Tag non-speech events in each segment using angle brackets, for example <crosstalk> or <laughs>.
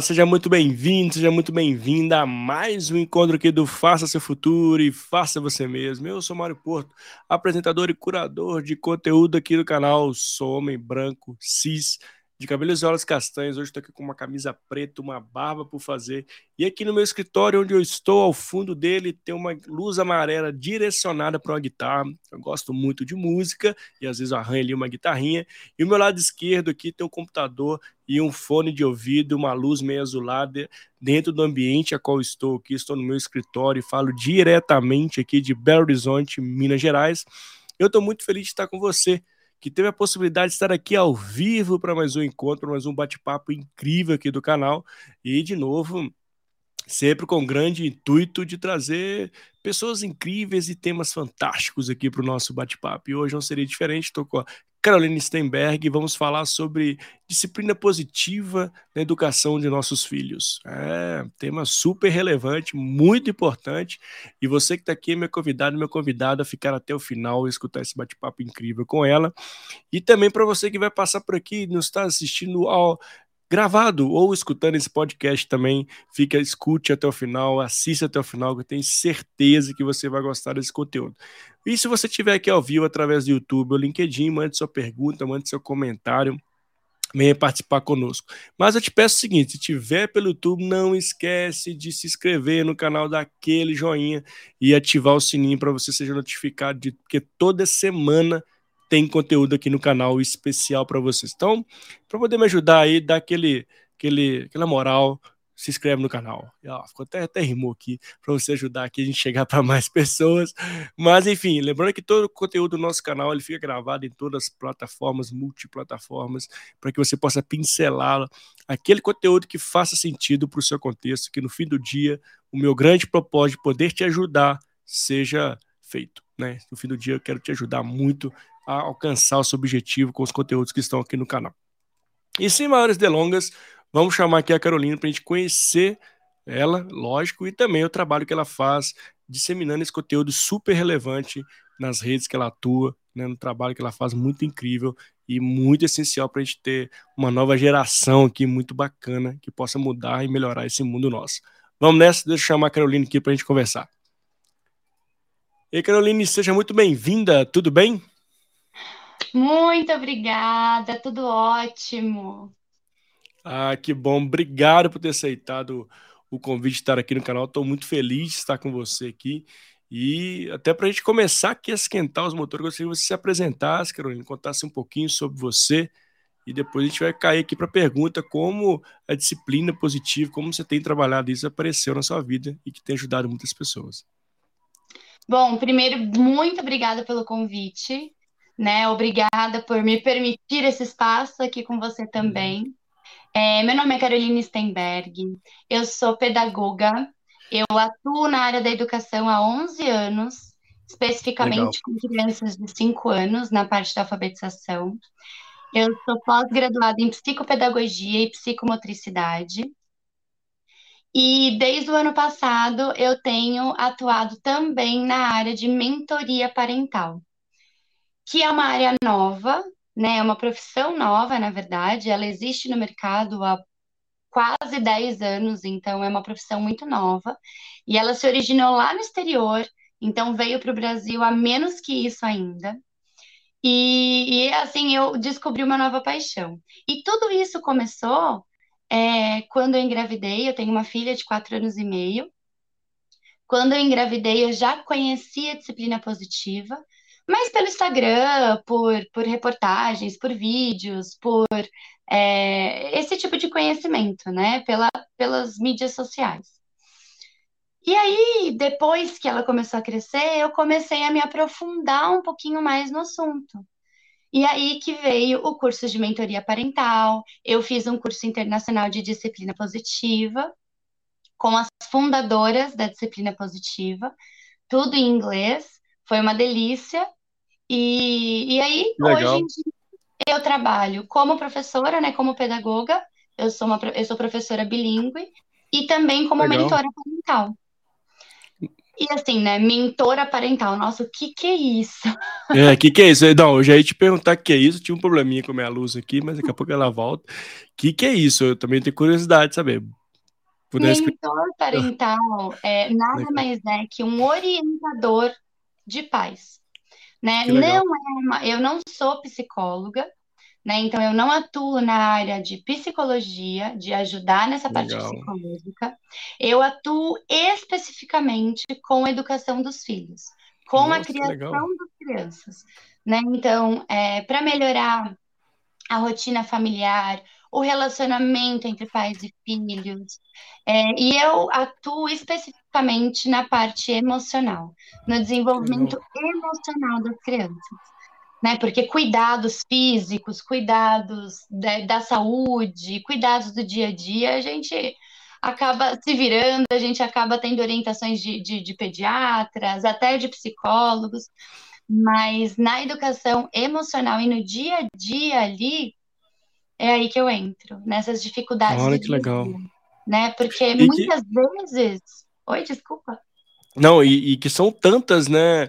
Olá! Seja muito bem-vindo, seja muito bem-vinda a mais um encontro aqui do Faça Seu Futuro e Faça Você Mesmo. Eu sou Mário Porto, apresentador e curador de conteúdo aqui do canal. Sou homem branco, cis, de cabelos e olhos castanhos. Hoje estou aqui com uma camisa preta, uma barba por fazer. E aqui no meu escritório, onde eu estou, ao fundo dele, tem uma luz amarela direcionada para uma guitarra. Eu gosto muito de música e às vezes arranho ali uma guitarrinha. E o meu lado esquerdo aqui tem um computador e um fone de ouvido, uma luz meio azulada dentro do ambiente a qual estou aqui. Estou no meu escritório e falo diretamente aqui de Belo Horizonte, Minas Gerais. Eu estou muito feliz de estar com você que teve a possibilidade de estar aqui ao vivo para mais um encontro, mais um bate-papo incrível aqui do canal. E, de novo, sempre com grande intuito de trazer pessoas incríveis e temas fantásticos aqui para o nosso bate-papo. E hoje não seria diferente, estou com a Caroline Stenberg e vamos falar sobre disciplina positiva na educação de nossos filhos. É tema super relevante, muito importante. E você que está aqui meu convidado, meu convidado a ficar até o final e escutar esse bate-papo incrível com ela. E também para você que vai passar por aqui, nos está assistindo ao gravado ou escutando esse podcast também, fica, escute até o final, assista até o final, que eu tenho certeza que você vai gostar desse conteúdo. E se você estiver aqui ao vivo através do YouTube ou LinkedIn, mande sua pergunta, mande seu comentário, venha participar conosco. Mas eu te peço o seguinte, se tiver pelo YouTube, não esquece de se inscrever no canal daquele joinha e ativar o sininho para você seja notificado de porque toda semana tem conteúdo aqui no canal especial para vocês. Então, para poder me ajudar aí, dá aquele, aquele, aquela moral, se inscreve no canal. Ficou até, até rimou aqui, para você ajudar aqui a gente chegar para mais pessoas. Mas, enfim, lembrando que todo o conteúdo do nosso canal ele fica gravado em todas as plataformas, multiplataformas, para que você possa pincelar aquele conteúdo que faça sentido para o seu contexto, que no fim do dia, o meu grande propósito de poder te ajudar seja feito. Né? No fim do dia, eu quero te ajudar muito a alcançar o seu objetivo com os conteúdos que estão aqui no canal. E sem maiores delongas, vamos chamar aqui a Carolina para a gente conhecer ela, lógico, e também o trabalho que ela faz disseminando esse conteúdo super relevante nas redes que ela atua, né, no trabalho que ela faz muito incrível e muito essencial para a gente ter uma nova geração aqui muito bacana que possa mudar e melhorar esse mundo nosso. Vamos nessa, deixa eu chamar a Carolina aqui para a gente conversar. E Caroline, seja muito bem-vinda, tudo bem? Muito obrigada, tudo ótimo. Ah, que bom. Obrigado por ter aceitado o convite de estar aqui no canal. Estou muito feliz de estar com você aqui. E até para a gente começar aqui a esquentar os motores, gostaria que você se apresentasse, Carolina, contasse um pouquinho sobre você. E depois a gente vai cair aqui para a pergunta como a disciplina positiva, como você tem trabalhado isso, apareceu na sua vida e que tem ajudado muitas pessoas. Bom, primeiro, muito obrigada pelo convite né? Obrigada por me permitir esse espaço aqui com você também. É, meu nome é Caroline Stenberg, eu sou pedagoga, eu atuo na área da educação há 11 anos, especificamente Legal. com crianças de 5 anos, na parte da alfabetização. Eu sou pós-graduada em psicopedagogia e psicomotricidade. E desde o ano passado eu tenho atuado também na área de mentoria parental que é uma área nova, né? É uma profissão nova, na verdade. Ela existe no mercado há quase 10 anos, então é uma profissão muito nova. E ela se originou lá no exterior, então veio para o Brasil há menos que isso ainda. E, e, assim eu descobri uma nova paixão. E tudo isso começou é, quando eu engravidei. Eu tenho uma filha de quatro anos e meio. Quando eu engravidei, eu já conhecia a disciplina positiva, mas pelo Instagram, por, por reportagens, por vídeos, por é, esse tipo de conhecimento, né? Pela, pelas mídias sociais. E aí, depois que ela começou a crescer, eu comecei a me aprofundar um pouquinho mais no assunto. E aí que veio o curso de mentoria parental, eu fiz um curso internacional de disciplina positiva, com as fundadoras da disciplina positiva, tudo em inglês, foi uma delícia. E, e aí, Legal. hoje em dia, eu trabalho como professora, né, como pedagoga, eu sou, uma, eu sou professora bilíngue, e também como Legal. mentora parental. E assim, né, mentora parental, nossa, o que que é isso? <laughs> É, o que que é isso? Não, eu já ia te perguntar o que é isso, tinha um probleminha com a minha luz aqui, mas daqui a pouco ela volta. O que que é isso? Eu também tenho curiosidade de saber. Mentor parental é nada mais é que um orientador de pais, né? Não é uma, eu não sou psicóloga, né? Então, eu não atuo na área de psicologia, de ajudar nessa parte Legal. psicológica. Eu atuo especificamente com a educação dos filhos, com a Nossa, que criação das crianças, né? Então, é, para melhorar a rotina familiar, o relacionamento entre pais e filhos, é, e eu atuo especificamente na parte emocional, no desenvolvimento emocional das crianças né? Porque cuidados físicos, cuidados da, da, saúde, cuidados do dia a dia, a gente acaba se virando, a gente acaba tendo orientações de, de, de pediatras, até de psicólogos, mas na educação emocional e no dia a dia ali, é aí que eu entro, nessas dificuldades. Olha que legal. Né? Porque e muitas que... vezes. Oi, desculpa. Não, e, e que são tantas, né?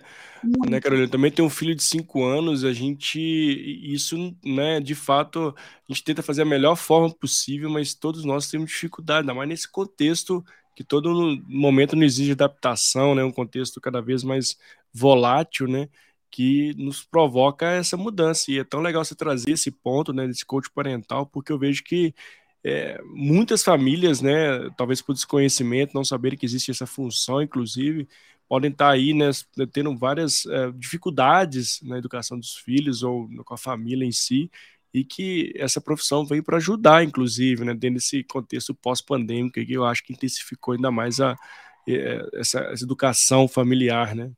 né, Carolina? Também tem um filho de cinco anos, a gente, isso, né, de fato, a gente tenta fazer a melhor forma possível, mas todos nós temos dificuldade, ainda mais nesse contexto que todo momento não exige adaptação, né, um contexto cada vez mais volátil, né, que nos provoca essa mudança, e é tão legal você trazer esse ponto, né, desse coach parental, porque eu vejo que é, muitas famílias, né, talvez por desconhecimento, não saberem que existe essa função, inclusive, podem estar aí, né, tendo várias é, dificuldades na educação dos filhos ou com a família em si, e que essa profissão veio para ajudar, inclusive, né, dentro desse contexto pós-pandêmico, que eu acho que intensificou ainda mais a, é, essa, essa educação familiar, né?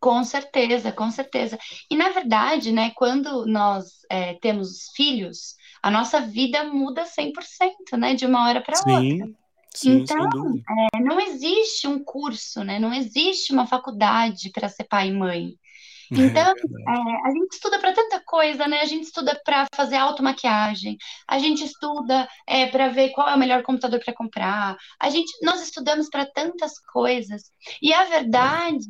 Com certeza, com certeza. E na verdade, né, quando nós é, temos filhos, a nossa vida muda 100%, né, de uma hora para outra. Sim, então, é, não existe um curso, né? Não existe uma faculdade para ser pai e mãe. Então, é, a gente estuda para tanta coisa, né? A gente estuda para fazer automaquiagem, a gente estuda é, para ver qual é o melhor computador para comprar. A gente, nós estudamos para tantas coisas. E a verdade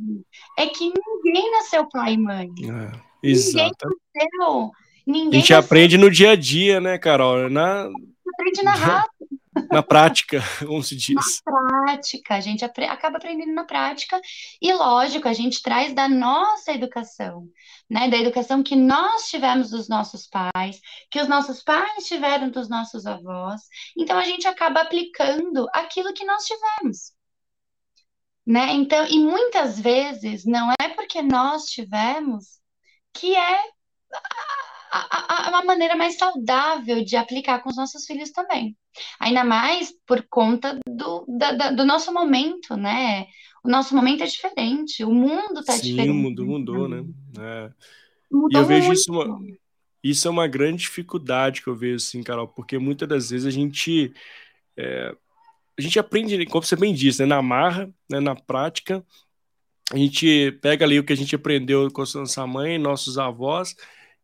é que ninguém nasceu pai e mãe. É, exato. Ninguém nasceu. Ninguém a gente nasceu... aprende no dia a dia, né, Carol? Na... Aprende na raça. Na prática, <laughs> como se diz. Na prática, a gente acaba aprendendo na prática, e lógico, a gente traz da nossa educação, né? Da educação que nós tivemos dos nossos pais, que os nossos pais tiveram dos nossos avós, então a gente acaba aplicando aquilo que nós tivemos. Né? Então, e muitas vezes não é porque nós tivemos que é a, a, a, uma maneira mais saudável de aplicar com os nossos filhos também. Ainda mais por conta do, da, da, do nosso momento, né? O nosso momento é diferente, o mundo está diferente. Sim, o mundo mudou, né? É. Mudou e eu vejo muito. isso uma, isso é uma grande dificuldade que eu vejo, assim, Carol, porque muitas das vezes a gente é, a gente aprende, como você bem disse, né, na marra, né, na prática, a gente pega ali o que a gente aprendeu com a nossa mãe, nossos avós,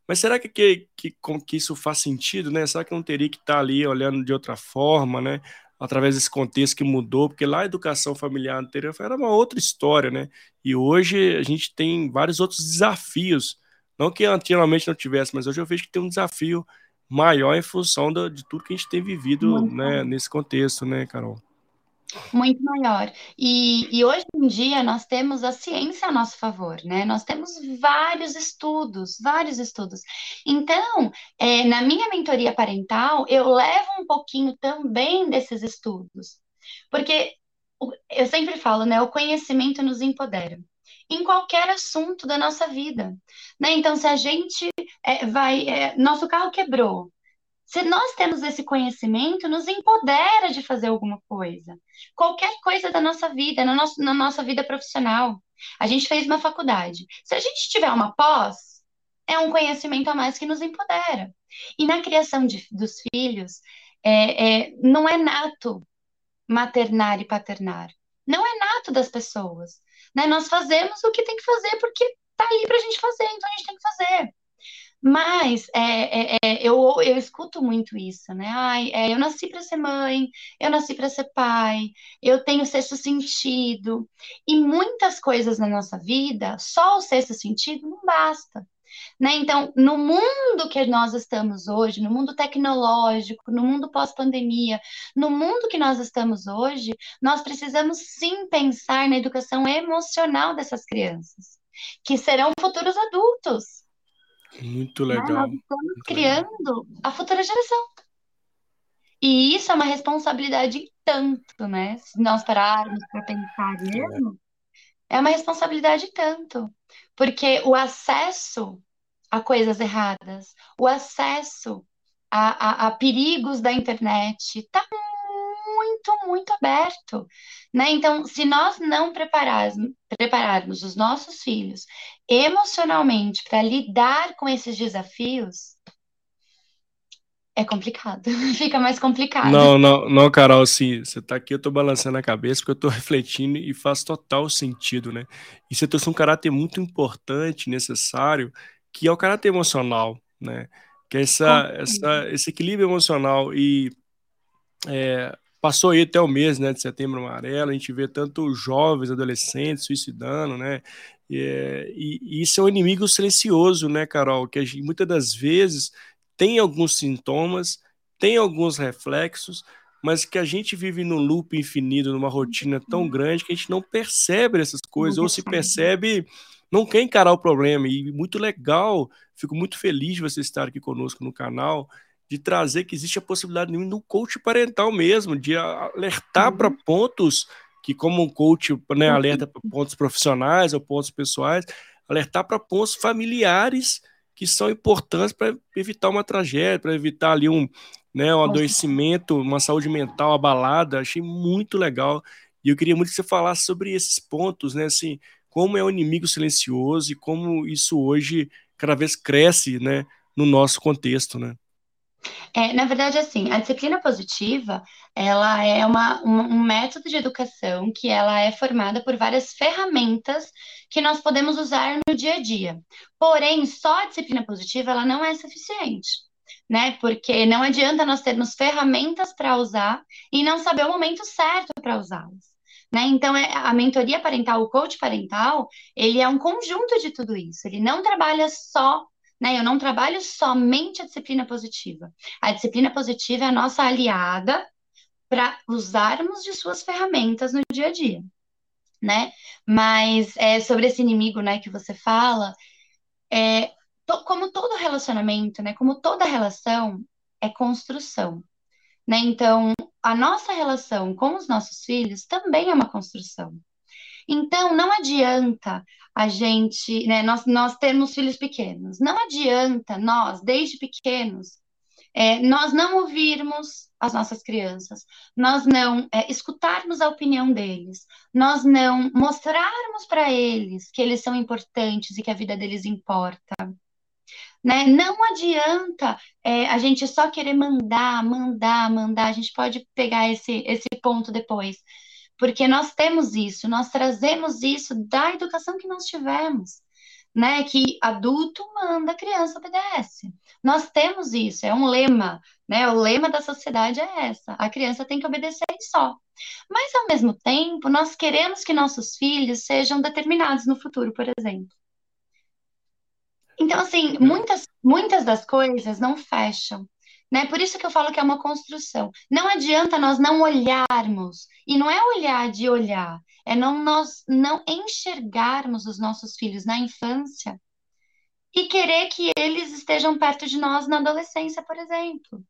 mas será que, que, que, que isso faz sentido, né? Será que não teria que estar ali olhando de outra forma, né? Através desse contexto que mudou, porque lá a educação familiar anterior era uma outra história, né? E hoje a gente tem vários outros desafios. Não que antigamente não tivesse, mas hoje eu vejo que tem um desafio maior em função do, de tudo que a gente tem vivido né, nesse contexto, né, Carol? Muito maior. E, e hoje em dia nós temos a ciência a nosso favor, né? Nós temos vários estudos, vários estudos. Então, é, na minha mentoria parental, eu levo um pouquinho também desses estudos. Porque eu sempre falo, né? O conhecimento nos empodera em qualquer assunto da nossa vida, né? Então, se a gente é, vai, é, nosso carro quebrou, se nós temos esse conhecimento, nos empodera de fazer alguma coisa. Qualquer coisa da nossa vida, na, nossa na nossa vida profissional. A gente fez uma faculdade. Se a gente tiver uma pós, é um conhecimento a mais que nos empodera. E na criação de, dos filhos, é, é, não é nato maternar e paternar. Não é nato das pessoas. Né? Nós fazemos o que tem que fazer porque tá ali para a gente fazer, então a gente tem que fazer. Mas é, é, é, eu, eu escuto muito isso, né? Ai, é, eu nasci para ser mãe, eu nasci para ser pai, eu tenho sexto sentido. E muitas coisas na nossa vida, só o sexto sentido não basta. Né? Então, no mundo que nós estamos hoje, no mundo tecnológico, no mundo pós-pandemia, no mundo que nós estamos hoje, nós precisamos sim pensar na educação emocional dessas crianças, que serão futuros adultos. Muito legal. Né? Nós estamos Muito criando legal. a futura geração. E isso é uma responsabilidade tanto, né? Se nós pararmos para pensar é. mesmo, é. é uma responsabilidade tanto. Porque o acesso a coisas erradas, o acesso a, a, a perigos da internet está muito, muito aberto. Né? Então, se nós não prepararmos, prepararmos os nossos filhos emocionalmente para lidar com esses desafios, é complicado, <laughs> fica mais complicado. Não, não, não, Carol, assim, você tá aqui, eu tô balançando a cabeça porque eu tô refletindo e faz total sentido, né? E você trouxe um caráter muito importante, necessário, que é o caráter emocional, né? Que é essa, essa, esse equilíbrio emocional e é, passou aí até o mês, né, de setembro amarelo, a gente vê tanto jovens, adolescentes suicidando, né? E, e, isso é um inimigo silencioso, né, Carol? Que gente, muitas das vezes tem alguns sintomas, tem alguns reflexos, mas que a gente vive num loop infinito, numa rotina tão uhum. grande que a gente não percebe essas coisas, ou se percebe não quer encarar o problema. E muito legal, fico muito feliz de você estar aqui conosco no canal, de trazer que existe a possibilidade do coach parental mesmo, de alertar uhum. para pontos que, como um coach né, alerta para pontos profissionais ou pontos pessoais, alertar para pontos familiares que são importantes para evitar uma tragédia, para evitar ali um, né, um adoecimento, uma saúde mental abalada. Achei muito legal. E eu queria muito que você falasse sobre esses pontos, né? Assim, como é um inimigo silencioso e como isso hoje cada vez cresce, né, no nosso contexto, né? É, na verdade, assim, a disciplina positiva, ela é uma, um, método de educação que ela é formada por várias ferramentas que nós podemos usar no dia a dia. Porém, só a disciplina positiva, ela não é suficiente, né? Porque não adianta nós termos ferramentas para usar e não saber o momento certo para usá-las. Né? Então, é, a mentoria parental, o coach parental, ele é um conjunto de tudo isso. Ele não trabalha só, né? Eu não trabalho somente a disciplina positiva. A disciplina positiva é a nossa aliada para usarmos de suas ferramentas no dia a dia, né? Mas é, sobre esse inimigo, né, que você fala, é, to, como todo relacionamento, né, como toda relação, é construção, né? Então, a nossa relação com os nossos filhos também é uma construção. Então, não adianta a gente, né, nós, nós termos filhos pequenos, não adianta nós, desde pequenos, é, nós não ouvirmos as nossas crianças, nós não é, escutarmos a opinião deles, nós não mostrarmos para eles que eles são importantes e que a vida deles importa. Né? Não adianta é, a gente só querer mandar, mandar, mandar. A gente pode pegar esse, esse ponto depois. Porque nós temos isso, nós trazemos isso da educação que nós tivemos. Né, que adulto manda, criança obedece. Nós temos isso, é um lema, né? O lema da sociedade é essa: a criança tem que obedecer e só. Mas ao mesmo tempo, nós queremos que nossos filhos sejam determinados no futuro, por exemplo. Então, assim, muitas, muitas das coisas não fecham. Né? Por isso que eu falo que é uma construção. Não adianta nós não olharmos, e não é olhar de olhar, é não nós não enxergarmos os nossos filhos na infância e querer que eles estejam perto de nós na adolescência, por exemplo.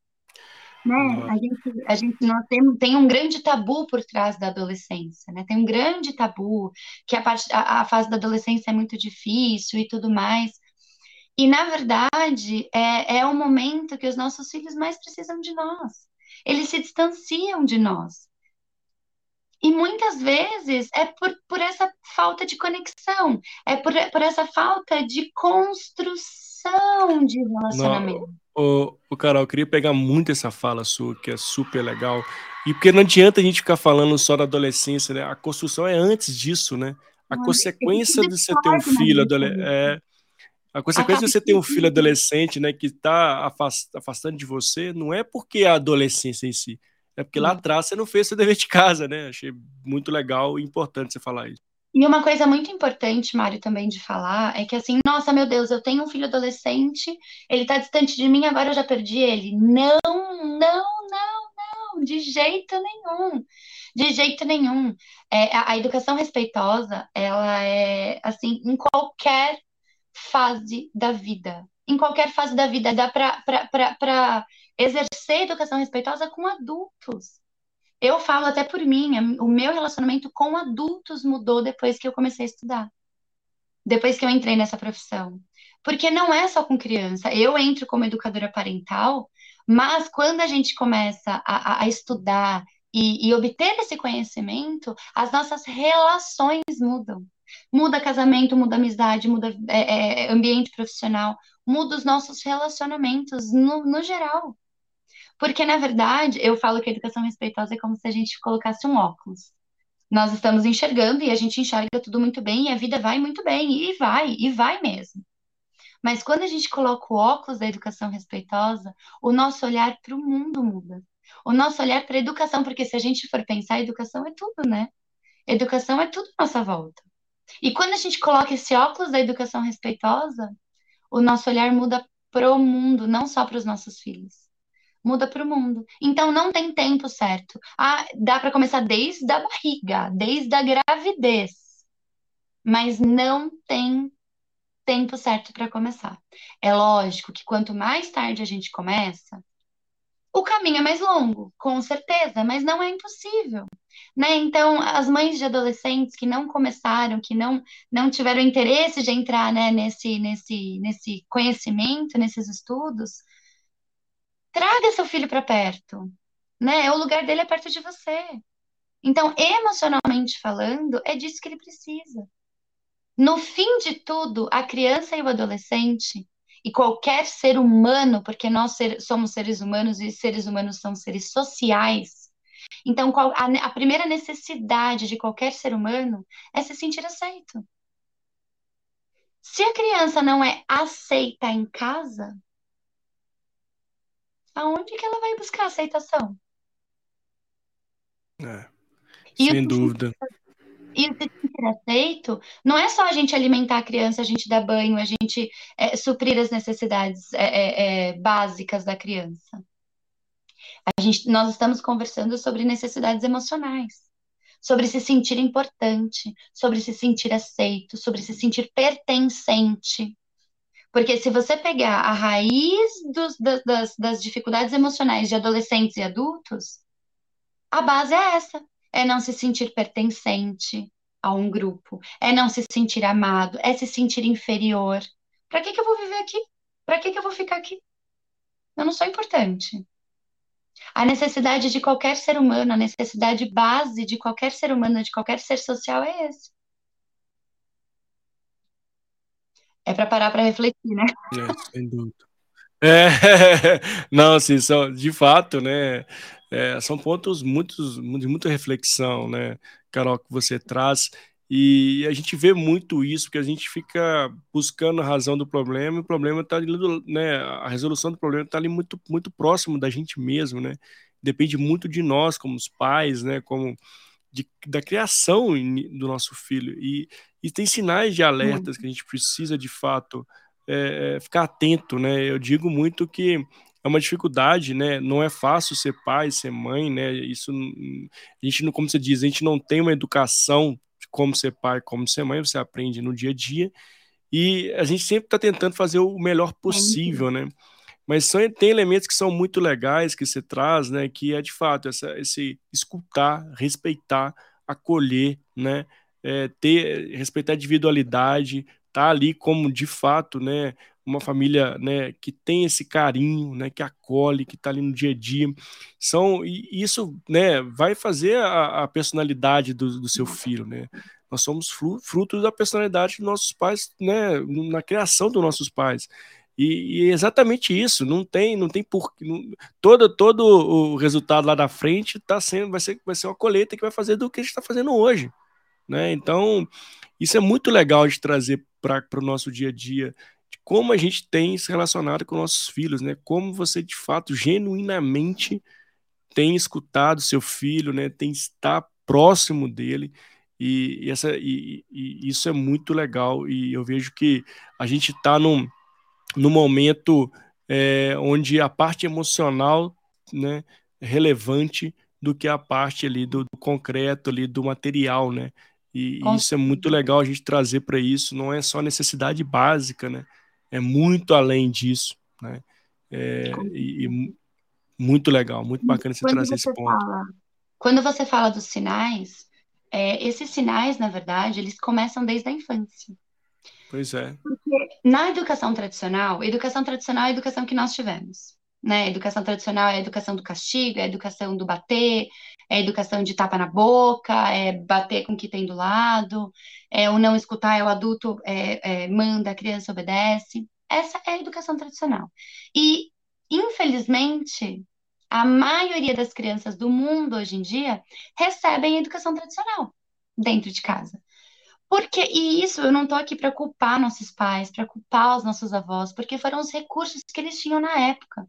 Né? A gente, a gente nós tem, tem um grande tabu por trás da adolescência, né? Tem um grande tabu que a, parte, a, a fase da adolescência é muito difícil e tudo mais. E, na verdade, é, é o momento que os nossos filhos mais precisam de nós. Eles se distanciam de nós. E muitas vezes é por, por essa falta de conexão, é por, por essa falta de construção de relacionamento. O, o Carol, eu queria pegar muito essa fala sua, que é super legal. E porque não adianta a gente ficar falando só da adolescência, né? A construção é antes disso, né? A consequência de você ter um filho adolescente. É, A consequência de você ter um filho adolescente, né, que está afastando de você, não é porque a adolescência em si, é porque lá atrás você não fez seu dever de casa, né? Achei muito legal e importante você falar isso. E uma coisa muito importante, Mário, também de falar, é que assim, nossa, meu Deus, eu tenho um filho adolescente, ele tá distante de mim, agora eu já perdi ele. Não, não, não, não, de jeito nenhum. De jeito nenhum. É, a, a educação respeitosa, ela é assim, em qualquer fase da vida. Em qualquer fase da vida, dá para exercer educação respeitosa com adultos. Eu falo até por mim, o meu relacionamento com adultos mudou depois que eu comecei a estudar. Depois que eu entrei nessa profissão. Porque não é só com criança. Eu entro como educadora parental, mas quando a gente começa a, a estudar e, e obter esse conhecimento, as nossas relações mudam. Muda casamento, muda amizade, muda é, é, ambiente profissional, muda os nossos relacionamentos no, no geral. Porque, na verdade, eu falo que a educação respeitosa é como se a gente colocasse um óculos. Nós estamos enxergando e a gente enxerga tudo muito bem e a vida vai muito bem, e vai, e vai mesmo. Mas quando a gente coloca o óculos da educação respeitosa, o nosso olhar para o mundo muda. O nosso olhar para a educação, porque se a gente for pensar, educação é tudo, né? Educação é tudo à nossa volta. E quando a gente coloca esse óculos da educação respeitosa, o nosso olhar muda para o mundo, não só para os nossos filhos muda para o mundo. Então não tem tempo certo. Ah, dá para começar desde a barriga, desde a gravidez, mas não tem tempo certo para começar. É lógico que quanto mais tarde a gente começa, o caminho é mais longo, com certeza, mas não é impossível. Né? Então, as mães de adolescentes que não começaram, que não, não tiveram interesse de entrar né, nesse, nesse, nesse conhecimento, nesses estudos, Traga seu filho para perto, né? O lugar dele é perto de você. Então, emocionalmente falando, é disso que ele precisa. No fim de tudo, a criança e o adolescente e qualquer ser humano, porque nós ser, somos seres humanos e seres humanos são seres sociais. Então, qual, a, a primeira necessidade de qualquer ser humano é se sentir aceito. Se a criança não é aceita em casa, aonde que ela vai buscar aceitação? É, sem e dúvida. E o se sentir aceito não é só a gente alimentar a criança, a gente dar banho, a gente é, suprir as necessidades é, é, é, básicas da criança. A gente, nós estamos conversando sobre necessidades emocionais, sobre se sentir importante, sobre se sentir aceito, sobre se sentir pertencente. Porque se você pegar a raiz dos, das, das dificuldades emocionais de adolescentes e adultos, a base é essa: é não se sentir pertencente a um grupo, é não se sentir amado, é se sentir inferior. Para que, que eu vou viver aqui? Para que, que eu vou ficar aqui? Eu não sou importante. A necessidade de qualquer ser humano, a necessidade base de qualquer ser humano, de qualquer ser social é esse. é para parar para refletir, né? É, sem dúvida. É, <laughs> não, assim, são, de fato, né? É, são pontos muitos, de muita reflexão, né, Carol, que você traz. E a gente vê muito isso, que a gente fica buscando a razão do problema, e o problema está ali, né? A resolução do problema está ali muito, muito próximo da gente mesmo, né? Depende muito de nós, como os pais, né? Como de, da criação do nosso filho. E, e tem sinais de alertas que a gente precisa, de fato, é, é, ficar atento, né? Eu digo muito que é uma dificuldade, né? Não é fácil ser pai, ser mãe, né? Isso a gente não, como você diz, a gente não tem uma educação como ser pai, como ser mãe, você aprende no dia a dia. E a gente sempre está tentando fazer o melhor possível, né? Mas são, tem elementos que são muito legais que você traz, né? Que é de fato essa, esse escutar, respeitar, acolher, né? É, ter, respeitar a individualidade, tá ali como de fato, né? Uma família, né? Que tem esse carinho, né? Que acolhe, que tá ali no dia a dia. São e isso, né? Vai fazer a, a personalidade do, do seu filho, né? Nós somos frutos da personalidade dos nossos pais, né? Na criação dos nossos pais. E, e, é exatamente isso, não tem, não tem por todo todo o resultado lá da frente tá sendo vai ser vai ser uma colheita que vai fazer do que a gente está fazendo hoje, né? Então isso é muito legal de trazer para o nosso dia a dia de como a gente tem se relacionado com nossos filhos, né? Como você de fato genuinamente tem escutado seu filho, né? Tem estar próximo dele. E, e essa, e, e, isso é muito legal. E eu vejo que a gente está num, num momento é, onde a parte emocional né, é relevante do que a parte ali do, do concreto, ali do material, né? E, e isso é muito legal a gente trazer para isso. Não é só necessidade básica, né? É muito além disso, né? É, e, e, muito legal, muito bacana você quando trazer você esse ponto. Fala, quando você fala dos sinais, é, esses sinais, na verdade, eles começam desde a infância. Pois é. Porque na educação tradicional, educação tradicional é a educação que nós tivemos. Né? Educação tradicional é a educação do castigo, é a educação do bater, é a educação de tapa na boca, é bater com o que tem do lado, é o não escutar, é o adulto é, é, manda, a criança obedece. Essa é a educação tradicional. E, infelizmente, a maioria das crianças do mundo hoje em dia recebem educação tradicional dentro de casa. Porque, e isso eu não estou aqui para culpar nossos pais, para culpar os nossos avós, porque foram os recursos que eles tinham na época.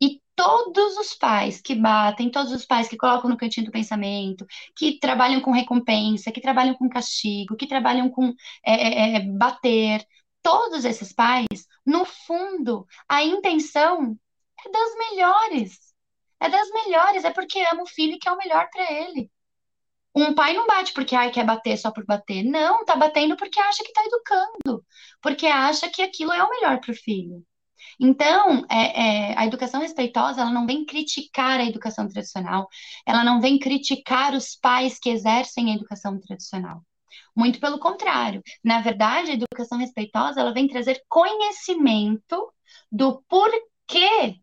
E todos os pais que batem, todos os pais que colocam no cantinho do pensamento, que trabalham com recompensa, que trabalham com castigo, que trabalham com é, é, é bater, todos esses pais, no fundo, a intenção é das melhores. É das melhores, é porque ama o filho e quer o melhor para ele. Um pai não bate porque ai, quer bater só por bater. Não, tá batendo porque acha que tá educando, porque acha que aquilo é o melhor para o filho. Então, é, é, a educação respeitosa, ela não vem criticar a educação tradicional, ela não vem criticar os pais que exercem a educação tradicional. Muito pelo contrário. Na verdade, a educação respeitosa, ela vem trazer conhecimento do porquê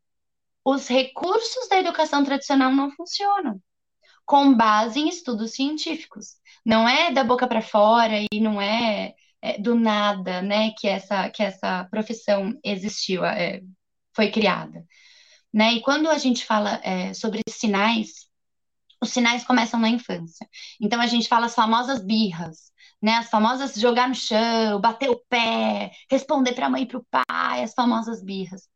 os recursos da educação tradicional não funcionam com base em estudos científicos. Não é da boca para fora e não é, é, do nada, né, que essa que essa profissão existiu, é, foi criada, né? E quando a gente fala é, sobre sinais, os sinais começam na infância. Então a gente fala as famosas birras, né? As famosas jogar no chão, bater o pé, responder para a mãe e para o pai, as famosas birras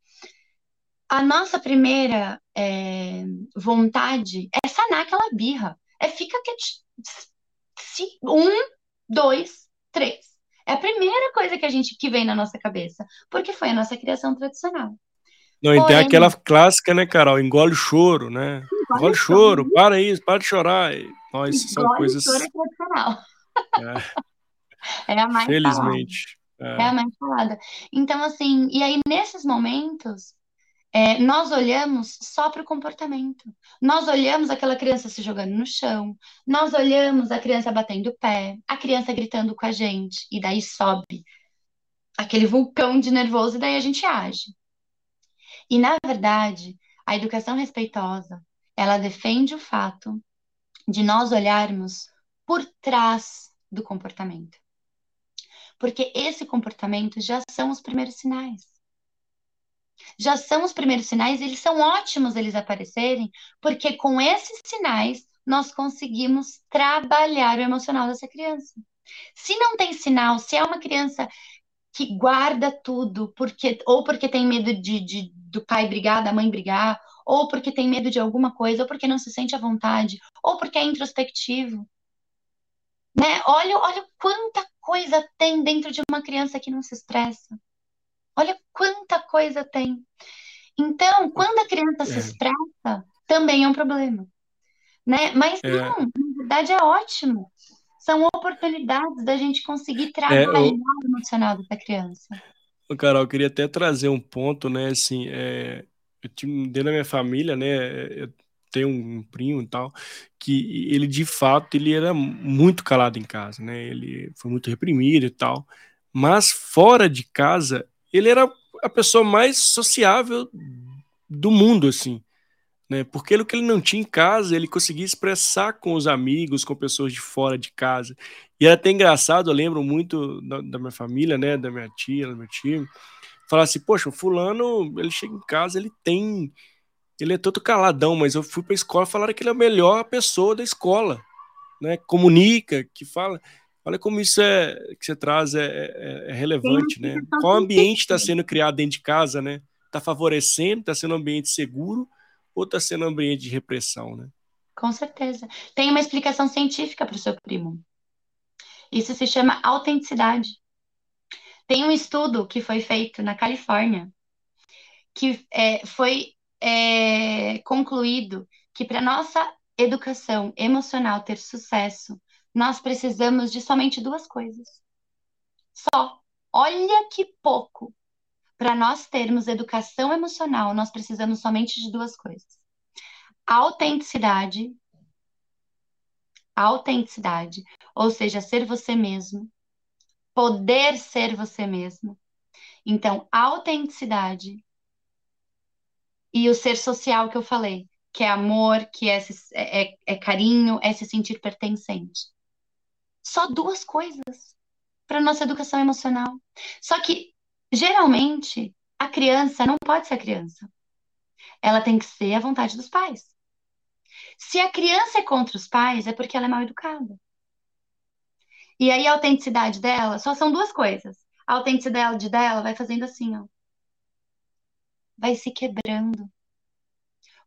a nossa primeira é, vontade é sanar aquela birra. É fica quietinho. Um, dois, três. É a primeira coisa que a gente que vem na nossa cabeça, porque foi a nossa criação tradicional. Não, e tem aquela clássica, né, Carol? Engole o choro, né? Engole, engole o choro, para isso, para de chorar. Nós são coisas. Choro é tradicional. É, <laughs> é a mais Felizmente. Falada. É. é a mais falada. Então, assim, e aí nesses momentos, é, nós olhamos só para o comportamento. Nós olhamos aquela criança se jogando no chão, nós olhamos a criança batendo o pé, a criança gritando com a gente, e daí sobe aquele vulcão de nervoso, e daí a gente age. E, na verdade, a educação respeitosa, ela defende o fato de nós olharmos por trás do comportamento. Porque esse comportamento já são os primeiros sinais já são os primeiros sinais, eles são ótimos eles aparecerem, porque com esses sinais nós conseguimos trabalhar o emocional dessa criança. Se não tem sinal, se é uma criança que guarda tudo, porque ou porque tem medo de, de, do pai brigar, da mãe brigar, ou porque tem medo de alguma coisa, ou porque não se sente à vontade, ou porque é introspectivo. Né? Olha, olha quanta coisa tem dentro de uma criança que não se expressa. Olha quanta coisa tem. Então, quando a criança se é. expressa, também é um problema. Né? Mas é. não, na verdade é ótimo. São oportunidades da gente conseguir trabalhar é, eu... o emocional dessa criança. Carol, eu queria até trazer um ponto, né? Assim, é, eu tinha, dentro da minha família, né? Eu tenho um primo e tal, que ele de fato ele era muito calado em casa, né? Ele foi muito reprimido e tal. Mas fora de casa, ele era a pessoa mais sociável do mundo, assim. Né? Porque o que ele não tinha em casa, ele conseguia expressar com os amigos, com pessoas de fora de casa. E era até engraçado, eu lembro muito da, da minha família, né? Da minha tia, do meu tio. Falar assim, poxa, o fulano, ele chega em casa, ele tem... Ele é todo caladão, mas eu fui para a escola e falaram que ele é a melhor pessoa da escola, né? Comunica, que fala... Olha como isso é que você traz é, é, é relevante, né? Qual ambiente está sendo criado dentro de casa, né? Está favorecendo, está sendo um ambiente seguro ou está sendo um ambiente de repressão, né? Com certeza. Tem uma explicação científica para o seu primo. Isso se chama autenticidade. Tem um estudo que foi feito na Califórnia que é, foi é, concluído que para nossa educação emocional ter sucesso, nós precisamos de somente duas coisas. Só. Olha que pouco. Para nós termos educação emocional, nós precisamos somente de duas coisas: autenticidade, autenticidade, ou seja, ser você mesmo, poder ser você mesmo. Então, autenticidade e o ser social que eu falei, que é amor, que é, é, é carinho, é se sentir pertencente. Só duas coisas para nossa educação emocional. Só que, geralmente, a criança não pode ser a criança. Ela tem que ser a vontade dos pais. Se a criança é contra os pais, é porque ela é mal educada. E aí a autenticidade dela só são duas coisas. A autenticidade dela vai fazendo assim, ó. Vai se quebrando.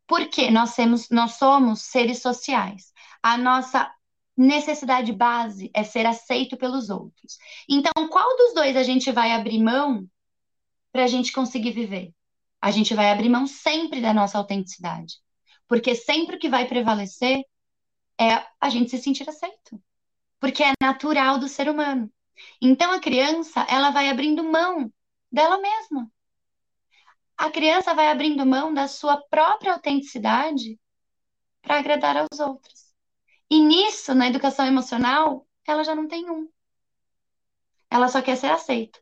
Porque nós, temos, nós somos seres sociais. A nossa necessidade base é ser aceito pelos outros. Então, qual dos dois a gente vai abrir mão para a gente conseguir viver? A gente vai abrir mão sempre da nossa autenticidade. Porque sempre o que vai prevalecer é a gente se sentir aceito. Porque é natural do ser humano. Então, a criança, ela vai abrindo mão dela mesma. A criança vai abrindo mão da sua própria autenticidade para agradar aos outros. E nisso, na educação emocional, ela já não tem um. Ela só quer ser aceita.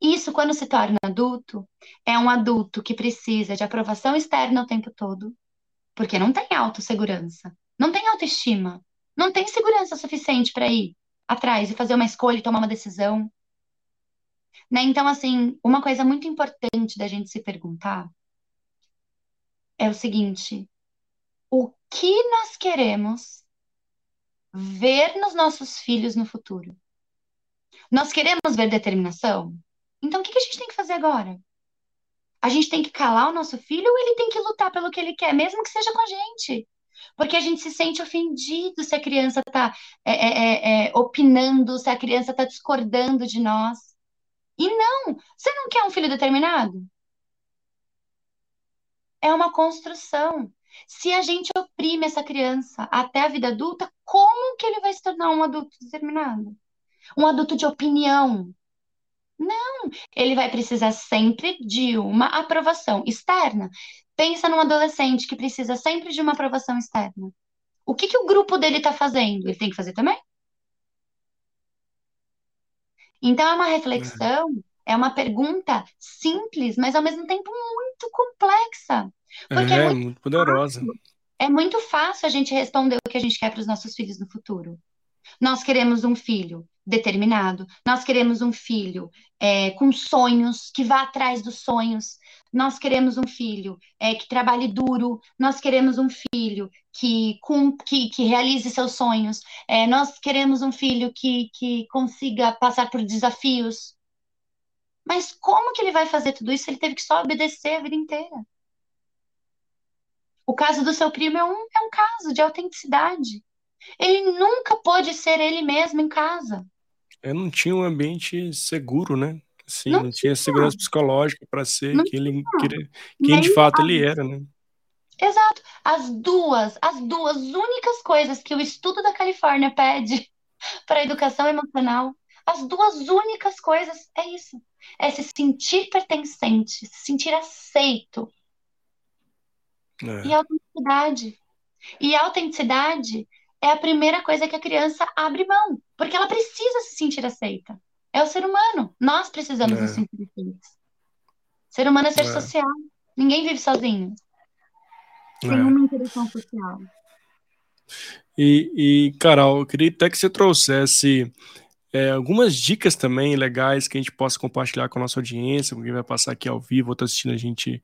Isso, quando se torna adulto, é um adulto que precisa de aprovação externa o tempo todo, porque não tem autossegurança, não tem autoestima, não tem segurança suficiente para ir atrás e fazer uma escolha e tomar uma decisão. Né? Então, assim, uma coisa muito importante da gente se perguntar é o seguinte: o que nós queremos ver nos nossos filhos no futuro. Nós queremos ver determinação? Então, o que a gente tem que fazer agora? A gente tem que calar o nosso filho ou ele tem que lutar pelo que ele quer, mesmo que seja com a gente? Porque a gente se sente ofendido se a criança está é, é, é, é, opinando, se a criança está discordando de nós. E não, você não quer um filho determinado? É uma construção. Se a gente oprime essa criança até a vida adulta, como que ele vai se tornar um adulto determinado? Um adulto de opinião? Não, ele vai precisar sempre de uma aprovação externa. Pensa num adolescente que precisa sempre de uma aprovação externa. O que, que o grupo dele está fazendo? Ele tem que fazer também? Então, é uma reflexão, é uma pergunta simples, mas ao mesmo tempo muito complexa. Porque é, é muito, muito poderosa. Fácil, é muito fácil a gente responder o que a gente quer para os nossos filhos no futuro. Nós queremos um filho determinado, nós queremos um filho é, com sonhos, que vá atrás dos sonhos, nós queremos um filho é, que trabalhe duro, nós queremos um filho que, com, que, que realize seus sonhos, é, nós queremos um filho que, que consiga passar por desafios. Mas como que ele vai fazer tudo isso se ele teve que só obedecer a vida inteira? O caso do seu primo é um, é um caso de autenticidade. Ele nunca pôde ser ele mesmo em casa. Eu não tinha um ambiente seguro, né? Assim, não, não tinha, segurança psicológica para ser não quem, ele, quem, quem de fato ele era, né? Exato. As duas, as duas únicas coisas que o estudo da Califórnia pede <laughs> para a educação emocional, as duas únicas coisas é isso. É se sentir pertencente, se sentir aceito, é. E autenticidade. E autenticidade é a primeira coisa que a criança abre mão, porque ela precisa se sentir aceita. É o ser humano. Nós precisamos é. nos sentir aceitos. Ser humano é ser é. social. Ninguém vive sozinho. Tem é. uma interação social. E, e, Carol, eu queria até que você trouxesse é, algumas dicas também legais que a gente possa compartilhar com a nossa audiência, com quem vai passar aqui ao vivo ou está assistindo a gente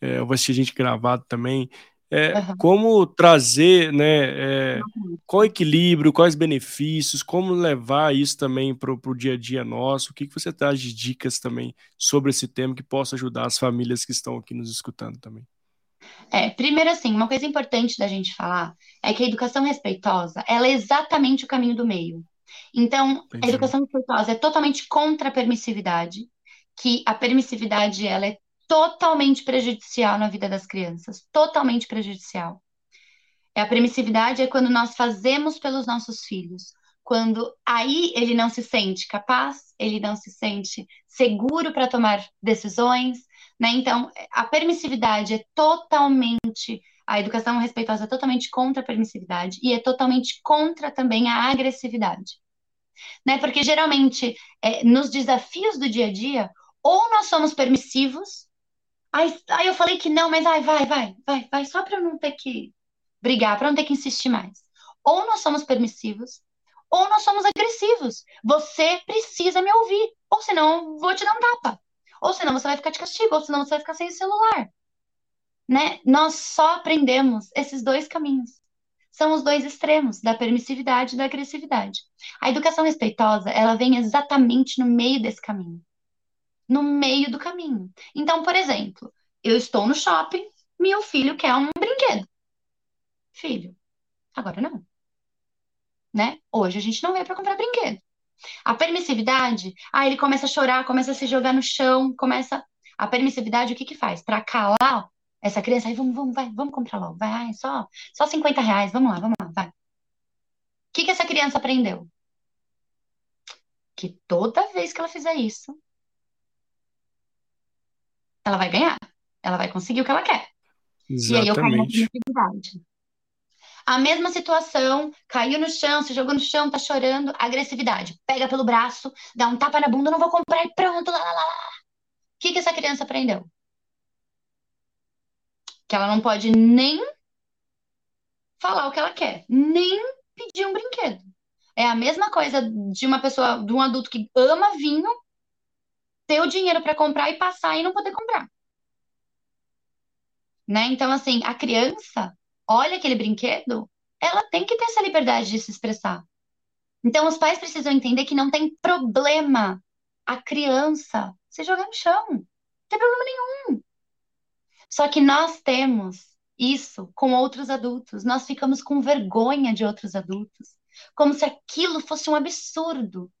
é, assistir a gente gravado também, É, uhum. Como trazer, né? É, qual equilíbrio, quais benefícios, como levar isso também para o dia a dia nosso? O que, que você traz de dicas também sobre esse tema que possa ajudar as famílias que estão aqui nos escutando também? É, primeiro, assim, uma coisa importante da gente falar é que a educação respeitosa ela é exatamente o caminho do meio. Então, Entendi. a educação respeitosa é totalmente contra a permissividade, que a permissividade ela é totalmente prejudicial na vida das crianças, totalmente prejudicial. É a permissividade é quando nós fazemos pelos nossos filhos, quando aí ele não se sente capaz, ele não se sente seguro para tomar decisões, né? Então, a permissividade é totalmente a educação respeitosa é totalmente contra a permissividade e é totalmente contra também a agressividade. Né? Porque geralmente, é, nos desafios do dia a dia, ou nós somos permissivos Aí, aí eu falei que não, mas ai, vai, vai, vai, vai, só para eu não ter que brigar, para não ter que insistir mais. Ou nós somos permissivos, ou nós somos agressivos. Você precisa me ouvir, ou senão vou te dar um tapa. Ou senão você vai ficar de castigo, ou senão você vai ficar sem celular. Né? Nós só aprendemos esses dois caminhos. São os dois extremos da permissividade e da agressividade. A educação respeitosa, ela vem exatamente no meio desse caminho no meio do caminho. Então, por exemplo, eu estou no shopping, meu filho quer um brinquedo. Filho, agora não. Né? Hoje a gente não veio para comprar brinquedo. A permissividade, ah, ele começa a chorar, começa a se jogar no chão, começa. A permissividade, o que que faz? Para calar essa criança, aí vamos, vamos, vai, vamos comprar logo, vai, ai, só, só 50 reais, vamos lá, vamos lá, vai. O que que essa criança aprendeu? Que toda vez que ela fizer isso, ela vai ganhar. Ela vai conseguir o que ela quer. Exatamente. E aí eu caí na agressividade. A mesma situação, caiu no chão, se jogou no chão, tá chorando, agressividade. Pega pelo braço, dá um tapa na bunda, não vou comprar e pronto, lá, lá, lá. O que que essa criança aprendeu? Que ela não pode nem falar o que ela quer, nem pedir um brinquedo. É a mesma coisa de uma pessoa, de um adulto que ama vinho ter o dinheiro para comprar e passar e não poder comprar. Né? Então, assim, a criança olha aquele brinquedo, ela tem que ter essa liberdade de se expressar. Então, os pais precisam entender que não tem problema a criança se jogar no chão. Não tem problema nenhum. Só que nós temos isso com outros adultos. Nós ficamos com vergonha de outros adultos, como se aquilo fosse um absurdo.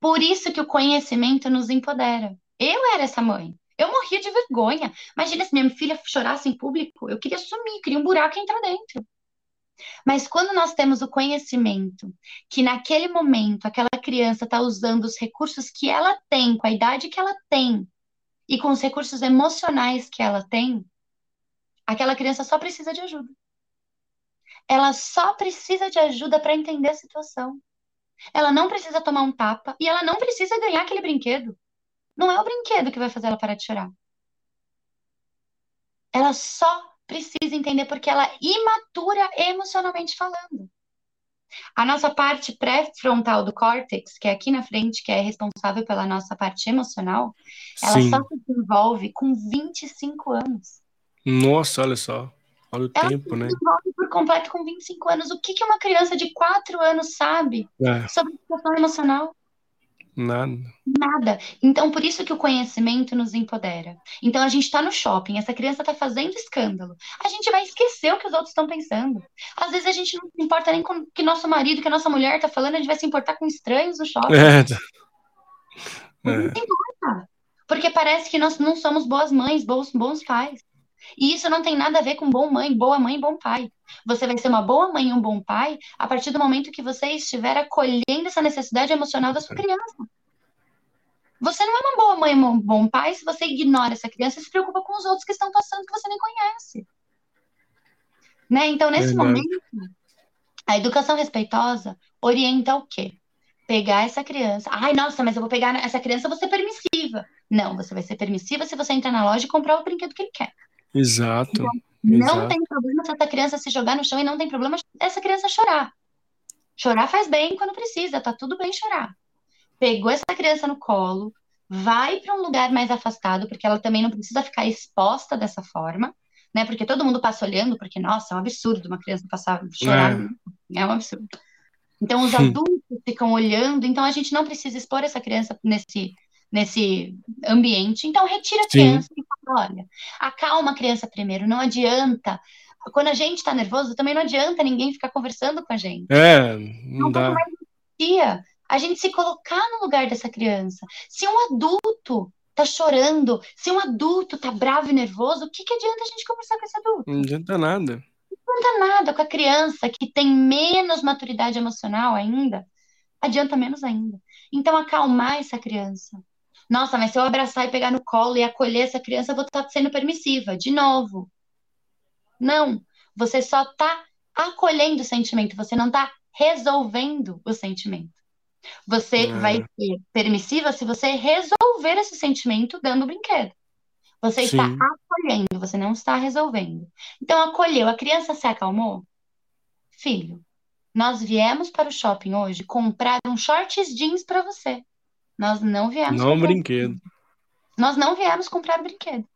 Por isso que o conhecimento nos empodera. Eu era essa mãe. Eu morria de vergonha. Imagina se minha filha chorasse em público. Eu queria sumir, queria um buraco e entrar dentro. Mas quando nós temos o conhecimento que naquele momento aquela criança está usando os recursos que ela tem, com a idade que ela tem, e com os recursos emocionais que ela tem, aquela criança só precisa de ajuda. Ela só precisa de ajuda para entender a situação. Ela não precisa tomar um tapa e ela não precisa ganhar aquele brinquedo. Não é o brinquedo que vai fazer ela parar de chorar. Ela só precisa entender porque ela é imatura emocionalmente falando. A nossa parte pré-frontal do córtex, que é aqui na frente, que é responsável pela nossa parte emocional, ela Sim. só se desenvolve com 25 anos. Nossa, olha só. Olha o ela tempo, né? por completo com 25 anos. O que, que uma criança de 4 anos sabe é. sobre situação emocional? Nada. Nada. Então, por isso que o conhecimento nos empodera. Então, a gente está no shopping, essa criança está fazendo escândalo. A gente vai esquecer o que os outros estão pensando. Às vezes a gente não se importa nem com o que nosso marido, que a nossa mulher está falando, a gente vai se importar com estranhos no shopping. É. Não é. importa. Porque parece que nós não somos boas mães, bons, bons pais. E isso não tem nada a ver com bom mãe, boa mãe e bom pai. Você vai ser uma boa mãe e um bom pai a partir do momento que você estiver acolhendo essa necessidade emocional da sua criança. Você não é uma boa mãe e um bom pai se você ignora essa criança e se preocupa com os outros que estão passando que você nem conhece. Né? Então, nesse momento, a educação respeitosa orienta o quê? Pegar essa criança. Ai, nossa, mas eu vou pegar essa criança, eu vou ser permissiva. Não, você vai ser permissiva se você entrar na loja e comprar o brinquedo que ele quer. Exato. Então, não exato. tem problema se essa criança se jogar no chão e não tem problema essa criança chorar. Chorar faz bem quando precisa, tá tudo bem chorar. Pegou essa criança no colo, vai para um lugar mais afastado, porque ela também não precisa ficar exposta dessa forma, né? Porque todo mundo passa olhando, porque, nossa, é um absurdo uma criança passar, chorar, é, é um absurdo. Então, os <laughs> adultos ficam olhando, então a gente não precisa expor essa criança nesse, nesse ambiente. Então, retira a criança Sim. e fala: olha, acalma a criança primeiro, não adianta. Quando a gente está nervoso, também não adianta ninguém ficar conversando com a gente. É, não dá. dia, a gente se colocar no lugar dessa criança. Se um adulto tá chorando, se um adulto tá bravo e nervoso, o que, que adianta a gente conversar com esse adulto? Não adianta nada adianta nada com a criança que tem menos maturidade emocional ainda, adianta menos ainda. Então, acalmar essa criança. Nossa, mas se eu abraçar e pegar no colo e acolher essa criança, eu vou estar sendo permissiva, de novo. Não, você só está acolhendo o sentimento, você não está resolvendo o sentimento. Você é. vai ser permissiva se você resolver esse sentimento dando o brinquedo. Você Sim. está acolhendo, você não está resolvendo. Então, acolheu. A criança se acalmou? Filho, nós viemos para o shopping hoje comprar um shorts jeans para você. Nós não viemos. Não brinquedo. Nós não viemos comprar brinquedo.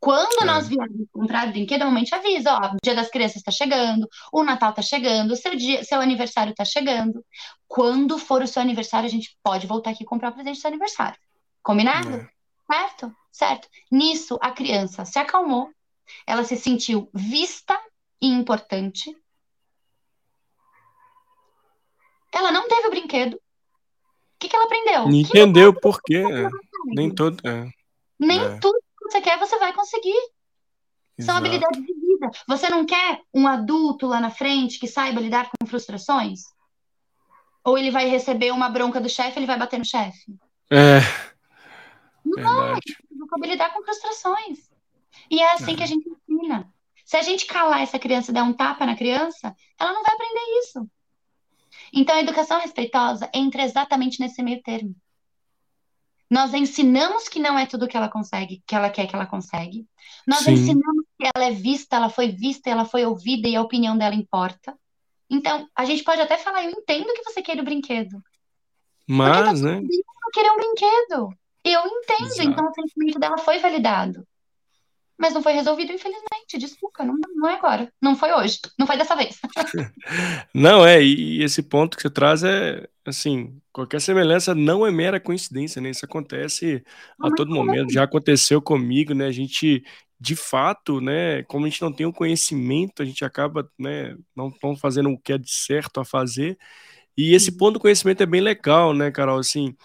Quando é. nós viemos comprar brinquedo, normalmente avisa, ó, o dia das crianças está chegando, o Natal está chegando, o seu dia, seu aniversário está chegando. Quando for o seu aniversário, a gente pode voltar aqui e comprar o presente do seu aniversário. Combinado? É. Certo? Certo. Nisso, a criança se acalmou, ela se sentiu vista e importante. Ela não teve o brinquedo. O que, que ela aprendeu? Não entendeu por quê. Nem todo. É. Nem é. tudo que você quer você vai conseguir. Exato. São habilidades de vida. Você não quer um adulto lá na frente que saiba lidar com frustrações? Ou ele vai receber uma bronca do chefe, ele vai bater no chefe? É. Não, precisa lidar com frustrações. E é assim é. que a gente ensina. Se a gente calar essa criança e der um tapa na criança, ela não vai aprender isso. Então, a educação respeitosa entra exatamente nesse meio termo. Nós ensinamos que não é tudo que ela consegue, que ela quer que ela consegue. Nós Sim. ensinamos que ela é vista, ela foi vista, ela foi ouvida e a opinião dela importa. Então, a gente pode até falar, eu entendo que você queira o brinquedo. Mas, né? Eu querer um brinquedo. Eu entendo, Exato. então o sentimento dela foi validado. Mas não foi resolvido, infelizmente. Desculpa, não, não é agora. Não foi hoje. Não foi dessa vez. <laughs> não, é, e esse ponto que você traz é, assim, qualquer semelhança não é mera coincidência, né? Isso acontece não a todo momento. Já aconteceu comigo, né? A gente, de fato, né, como a gente não tem o conhecimento, a gente acaba, né, não, não fazendo o que é de certo a fazer. E esse ponto do conhecimento é bem legal, né, Carol? Assim,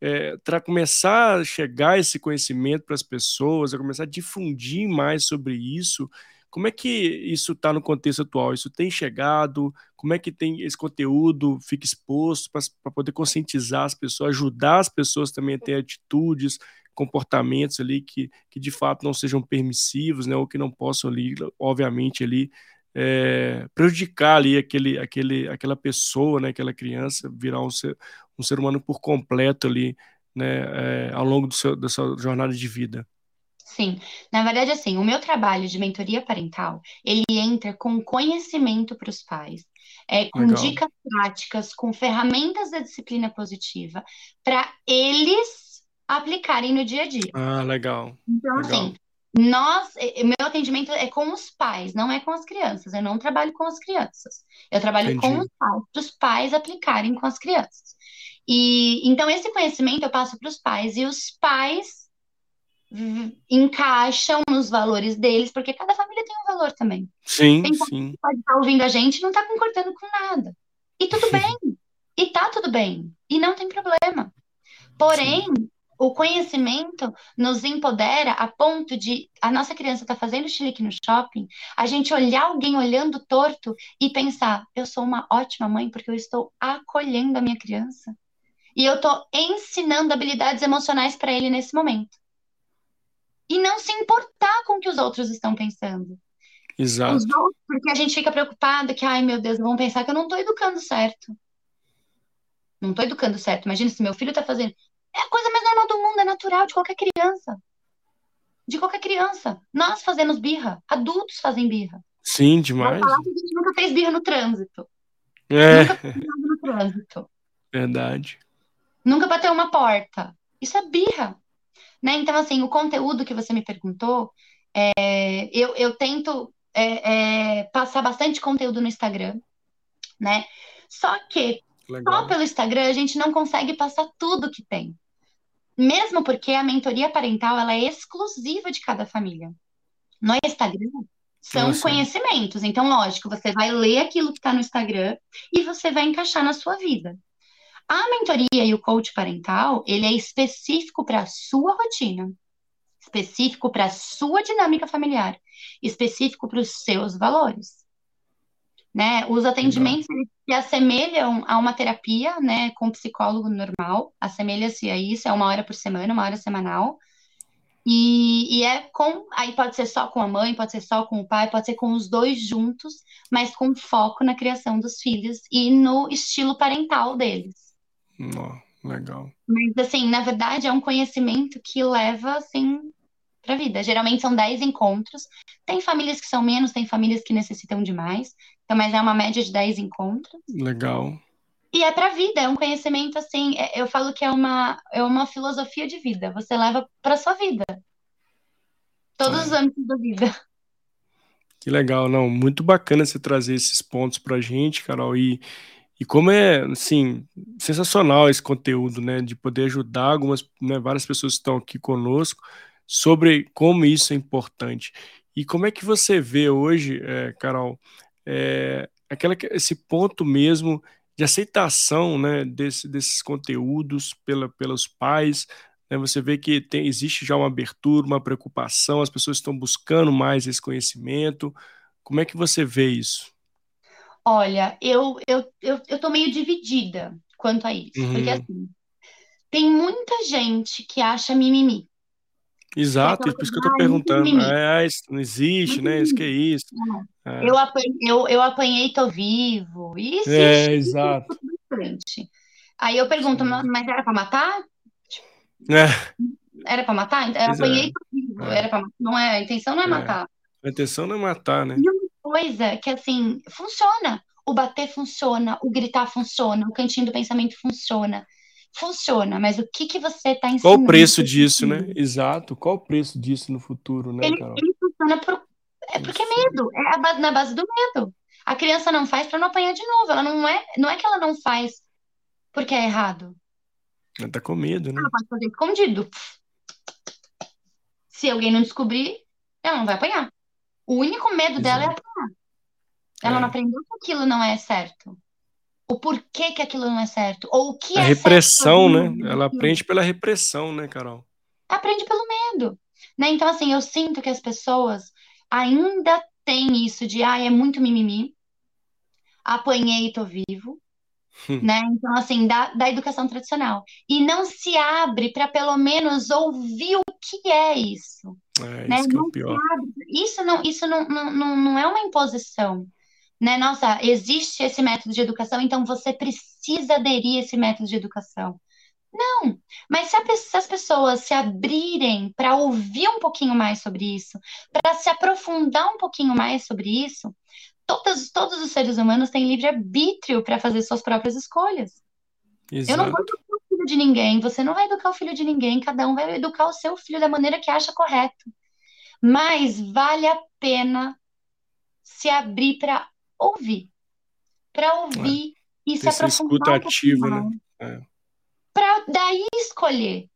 é, para começar a chegar esse conhecimento para as pessoas, a começar a difundir mais sobre isso, como é que isso está no contexto atual? Isso tem chegado? Como é que tem esse conteúdo fica exposto para poder conscientizar as pessoas, ajudar as pessoas também a ter atitudes, comportamentos ali que, que de fato não sejam permissivos, né, ou que não possam ali, obviamente ali é, prejudicar ali aquele, aquele, aquela pessoa, né, aquela criança, virar um ser, um ser humano por completo ali, né, é, ao longo do seu, da sua jornada de vida. Sim, na verdade, assim, o meu trabalho de mentoria parental, ele entra com conhecimento para os pais, é, com Legal. dicas práticas, com ferramentas da disciplina positiva, para eles aplicarem no dia a dia. Ah, legal. Então, legal. assim, nós, meu atendimento é com os pais, não é com as crianças. Eu não trabalho com as crianças. Eu trabalho Entendi. com os pais, para os pais aplicarem com as crianças. E então esse conhecimento eu passo para os pais e os pais encaixam nos valores deles, porque cada família tem um valor também. Sim, tem sim. Pode estar ouvindo a gente e não está concordando com nada. E tudo <laughs> bem. e tá tudo bem. E não tem problema. Porém, sim o conhecimento nos empodera a ponto de a nossa criança estar tá fazendo chilique no shopping, a gente olhar alguém olhando torto e pensar: eu sou uma ótima mãe porque eu estou acolhendo a minha criança. E eu estou ensinando habilidades emocionais para ele nesse momento. E não se importar com o que os outros estão pensando. Exato. Outros, porque a gente fica preocupado que, ai meu Deus, vão pensar que eu não estou educando certo. Não estou educando certo. Imagina se meu filho está fazendo. É a coisa mais normal do mundo, é natural de qualquer criança. De qualquer criança. Nós fazemos birra, adultos fazem birra. Sim, demais. Falar que a gente nunca fez birra no trânsito. É. Nunca fez birra no trânsito. Verdade. Nunca bateu uma porta. Isso é birra. Né? Então, assim, o conteúdo que você me perguntou, É, eu, eu tento é, é, passar bastante conteúdo no Instagram, né? Só que Legal. só pelo Instagram a gente não consegue passar tudo que tem. Mesmo porque a mentoria parental ela é exclusiva de cada família. No Instagram são Nossa. conhecimentos. Então, lógico, você vai ler aquilo que está no Instagram e você vai encaixar na sua vida. A mentoria e o coach parental, ele é específico para a sua rotina, específico para a sua dinâmica familiar, específico para os seus valores. Né? Os atendimentos se assemelham a uma terapia, né, com um psicólogo normal, assemelha-se a isso, é uma hora por semana, uma hora semanal. E, e, é com, aí pode ser só com a mãe, pode ser só com o pai, pode ser com os dois juntos, mas com foco na criação dos filhos e no estilo parental deles. Oh, legal. Mas assim, na verdade é um conhecimento que leva assim para a vida. Geralmente são 10 encontros. Tem famílias que são menos, tem famílias que necessitam de mais. Então, mas é uma média de 10 encontros. Legal. E é para a vida, é um conhecimento assim, é, eu falo que é uma, é uma filosofia de vida. Você leva para sua vida. Todos é. os âmbitos da vida. Que legal, não, muito bacana você trazer esses pontos pra gente, Carol, e, e como é, assim, sensacional esse conteúdo, né, de poder ajudar algumas, né, várias pessoas que estão aqui conosco, sobre como isso é importante. E como é que você vê hoje, é, Carol, é, aquela, esse ponto mesmo de aceitação né, desse, desses conteúdos pela, pelos pais? Né, você vê que tem, existe já uma abertura, uma preocupação, as pessoas estão buscando mais esse conhecimento. Como é que você vê isso? Olha, eu, eu, eu, eu tô meio dividida quanto a isso, uhum. porque assim, tem muita gente que acha mimimi. Exato, é por isso que eu tô perguntando. Ah, isso não existe, né? Isso que é isso. É. Eu, apanhei, eu, eu apanhei, tô vivo. Isso, é, exato. Aí eu pergunto, mas era para matar? É. Era para matar? Eu apanhei, é. tô vivo. É. Era pra, não é, a intenção não é, é, matar. A intenção não é matar, né? E uma coisa que, assim, funciona. O bater funciona, o gritar funciona, o cantinho do pensamento funciona funciona, mas o que, que você está ensinando? Qual o preço disso, né? Exato. Qual o preço disso no futuro, né, ele, Carol? Ele funciona por, é porque é medo. É base, na base do medo. A criança não faz para não apanhar de novo. Ela não é, não é que ela não faz porque é errado. Ela tá com medo, né? Ela pode fazer escondido. Se alguém não descobrir, ela não vai apanhar. O único medo Exato. dela é apanhar. Ela é. não aprendeu que aquilo não é certo o porquê que aquilo não é certo, ou o que a é repressão, né? Ela aprende pela repressão, né, Carol? Aprende pelo medo, né? Então, assim, eu sinto que as pessoas ainda têm isso de, ah, é muito mimimi, apanhei e tô vivo, hum. né? Então, assim, da, da educação tradicional. E não se abre para pelo menos ouvir o que é isso. É, né? isso, é o pior. isso não, isso não, não, não é uma imposição né? Nossa, existe esse método de educação, então você precisa aderir a esse método de educação. Não, mas se, a, se as pessoas se abrirem para ouvir um pouquinho mais sobre isso, para se aprofundar um pouquinho mais sobre isso, todos, todos os seres humanos têm livre-arbítrio para fazer suas próprias escolhas. Exato. Eu não vou educar o filho de ninguém, você não vai educar o filho de ninguém, cada um vai educar o seu filho da maneira que acha correto. Mas vale a pena se abrir para ouvir. Para ouvir é. e se aprofundar. Escuta ativa, né? É. Para daí escolher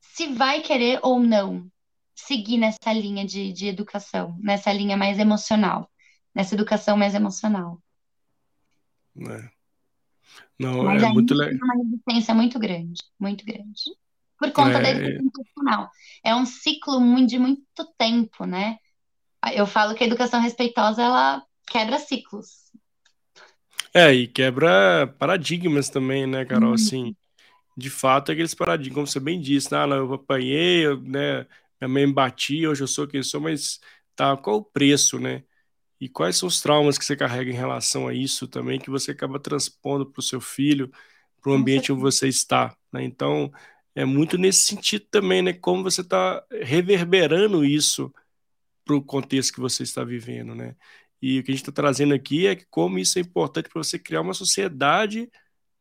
se vai querer ou não seguir nessa linha de, de educação, nessa linha mais emocional, nessa educação mais emocional. É. Não, Mas é muito legal. uma resistência muito grande, muito grande. Por conta é... da educação emocional. É um ciclo de muito tempo, né? Eu falo que a educação respeitosa, ela quebra ciclos. É, e quebra paradigmas também, né, Carol? Uhum. Assim, de fato, aqueles paradigmas, como você bem disse, né? ah, eu apanhei, eu, né? Minha mãe me batia, hoje eu sou quem sou, mas tá, qual o preço, né? E quais são os traumas que você carrega em relação a isso também, que você acaba transpondo para o seu filho, para o ambiente onde você está, né? Então, é muito nesse sentido também, né? Como você está reverberando isso para o contexto que você está vivendo, né? E o que a gente está trazendo aqui é como isso é importante para você criar uma sociedade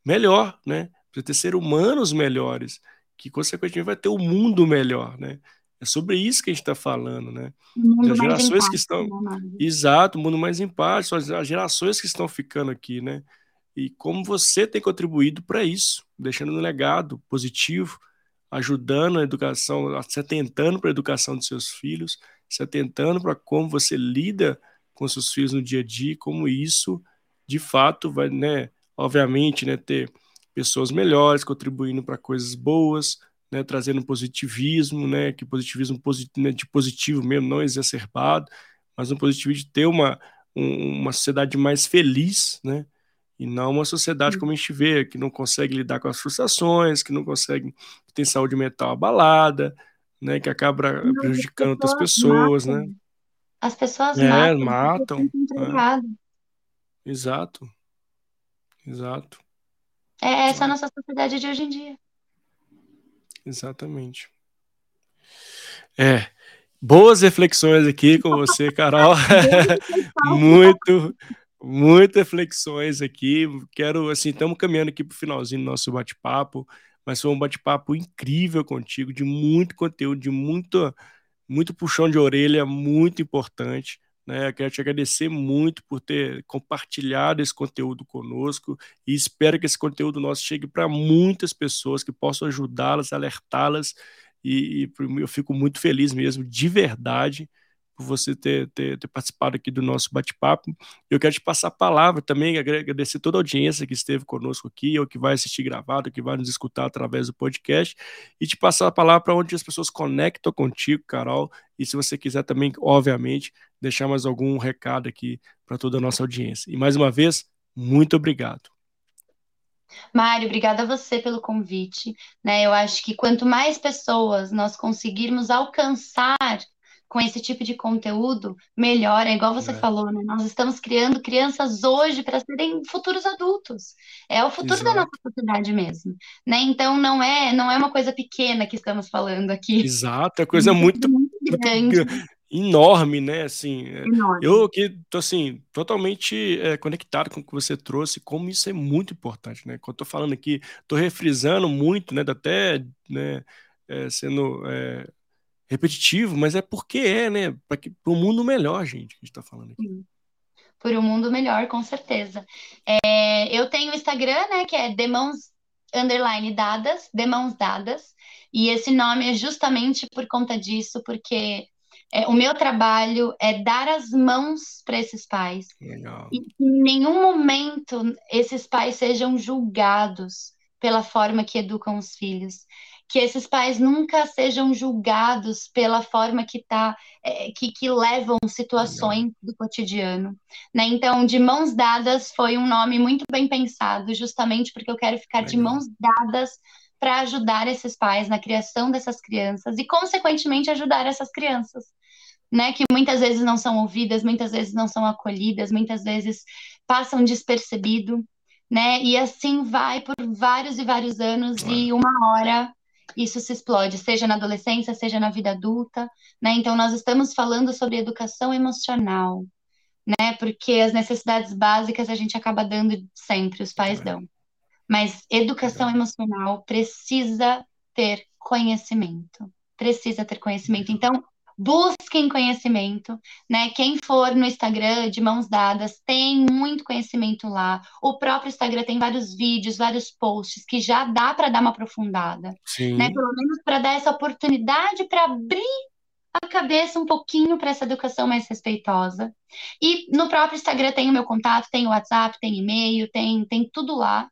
melhor, né? Para ter ser humanos melhores, que consequentemente vai ter um mundo melhor, né? É sobre isso que a gente está falando, né? As gerações que estão. Né, Exato, o mundo mais empático, as gerações que estão ficando aqui, né? E como você tem contribuído para isso, deixando um legado positivo, ajudando a educação, se atentando para a educação dos seus filhos, se atentando para como você lida com seus filhos no dia a dia, como isso, de fato, vai, né, obviamente, né, ter pessoas melhores, contribuindo para coisas boas, né, trazendo positivismo, né, que positivismo né, de positivo mesmo, não exacerbado, mas um positivismo de ter uma, um, uma sociedade mais feliz, né, e não uma sociedade como a gente vê, que não consegue lidar com as frustrações, que não consegue, que tem saúde mental abalada, né, que acaba prejudicando outras pessoas, né. As pessoas é, matam. matam é. Exato. Exato. É essa é a nossa sociedade de hoje em dia. Exatamente. É. Boas reflexões aqui com você, Carol. <laughs> <laughs> muito, muitas reflexões aqui. Quero, assim, estamos caminhando aqui para o finalzinho do nosso bate-papo, mas foi um bate-papo incrível contigo, de muito conteúdo, de muito, muito puxão de orelha, muito importante. Né? Quero te agradecer muito por ter compartilhado esse conteúdo conosco e espero que esse conteúdo nosso chegue para muitas pessoas que possam ajudá-las, alertá-las e, e, eu fico muito feliz mesmo, de verdade, por você ter, ter, ter participado aqui do nosso bate-papo. Eu quero te passar a palavra também, agradecer toda a audiência que esteve conosco aqui, ou que vai assistir gravado, que vai nos escutar através do podcast, e te passar a palavra para onde as pessoas conectam contigo, Carol, e se você quiser também, obviamente, deixar mais algum recado aqui para toda a nossa audiência. E mais uma vez, muito obrigado. Mário, obrigada a você pelo convite. Né? Eu acho que quanto mais pessoas nós conseguirmos alcançar com esse tipo de conteúdo, melhor. É igual você é. falou, né? Nós estamos criando crianças hoje para serem futuros adultos. É o futuro Exato. da nossa sociedade mesmo, né? Então não é não é uma coisa pequena que estamos falando aqui. Exato, é coisa muito, muito grande. Muito enorme, né? Assim, é, enorme. eu aqui tô assim totalmente é, conectado com o que você trouxe, como isso é muito importante, né? Quando eu tô falando aqui, tô refrisando muito, né? Até, né? É, sendo é, repetitivo, mas é porque é, né? Para o mundo melhor, gente, que a gente está falando aqui. Por um mundo melhor, com certeza. É, eu tenho o Instagram, né? Que é demãos underline dadas, demãos dadas. E esse nome é justamente por conta disso, porque é, o meu trabalho é dar as mãos para esses pais. Legal. E em nenhum momento esses pais sejam julgados pela forma que educam os filhos que esses pais nunca sejam julgados pela forma que tá, é, que, que levam situações do cotidiano, né? Então, de mãos dadas foi um nome muito bem pensado, justamente porque eu quero ficar Legal. de mãos dadas para ajudar esses pais na criação dessas crianças e, consequentemente, ajudar essas crianças. Né, que muitas vezes não são ouvidas, muitas vezes não são acolhidas, muitas vezes passam despercebido, né? E assim vai por vários e vários anos e uma hora isso se explode, seja na adolescência, seja na vida adulta, né? Então nós estamos falando sobre educação emocional, né? Porque as necessidades básicas a gente acaba dando sempre, os pais dão. Mas educação emocional precisa ter conhecimento. Precisa ter conhecimento. Então, busquem conhecimento, né? Quem for no Instagram de mãos dadas tem muito conhecimento lá. O próprio Instagram tem vários vídeos, vários posts que já dá para dar uma aprofundada, Sim. né? Pelo menos para dar essa oportunidade para abrir a cabeça um pouquinho para essa educação mais respeitosa. E no próprio Instagram tem o meu contato, tem o WhatsApp, tem e-mail, tem tem tudo lá.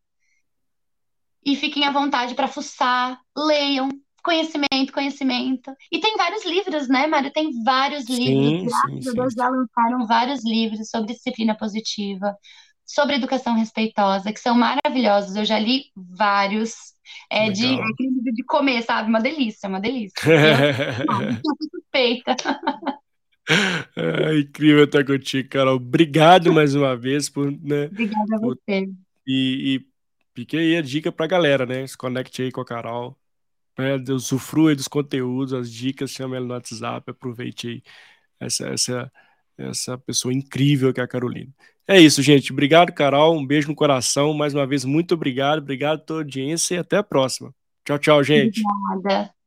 E fiquem à vontade para fuçar, leiam, conhecimento, conhecimento. E tem vários livros, né, Mário? Tem vários sim, livros. A Deus já lançaram vários livros sobre disciplina positiva, sobre educação respeitosa, que são maravilhosos. Eu já li vários. É de, é de comer, sabe? Uma delícia, uma delícia. <laughs> Suspeita. É <laughs> incrível estar contigo, Carol. Obrigado mais uma vez por. Né, Obrigada a você. E, e fique aí a dica para a galera, né? Se conecte aí com a Carol né, usufrua dos conteúdos, as dicas, chame ela no WhatsApp, aproveite aí essa, essa, essa pessoa incrível que é a Carolina. É isso, gente. Obrigado, Carol. Um beijo no coração. Mais uma vez, muito obrigado. Obrigado a toda a audiência e até a próxima. Tchau, tchau, gente. Obrigada.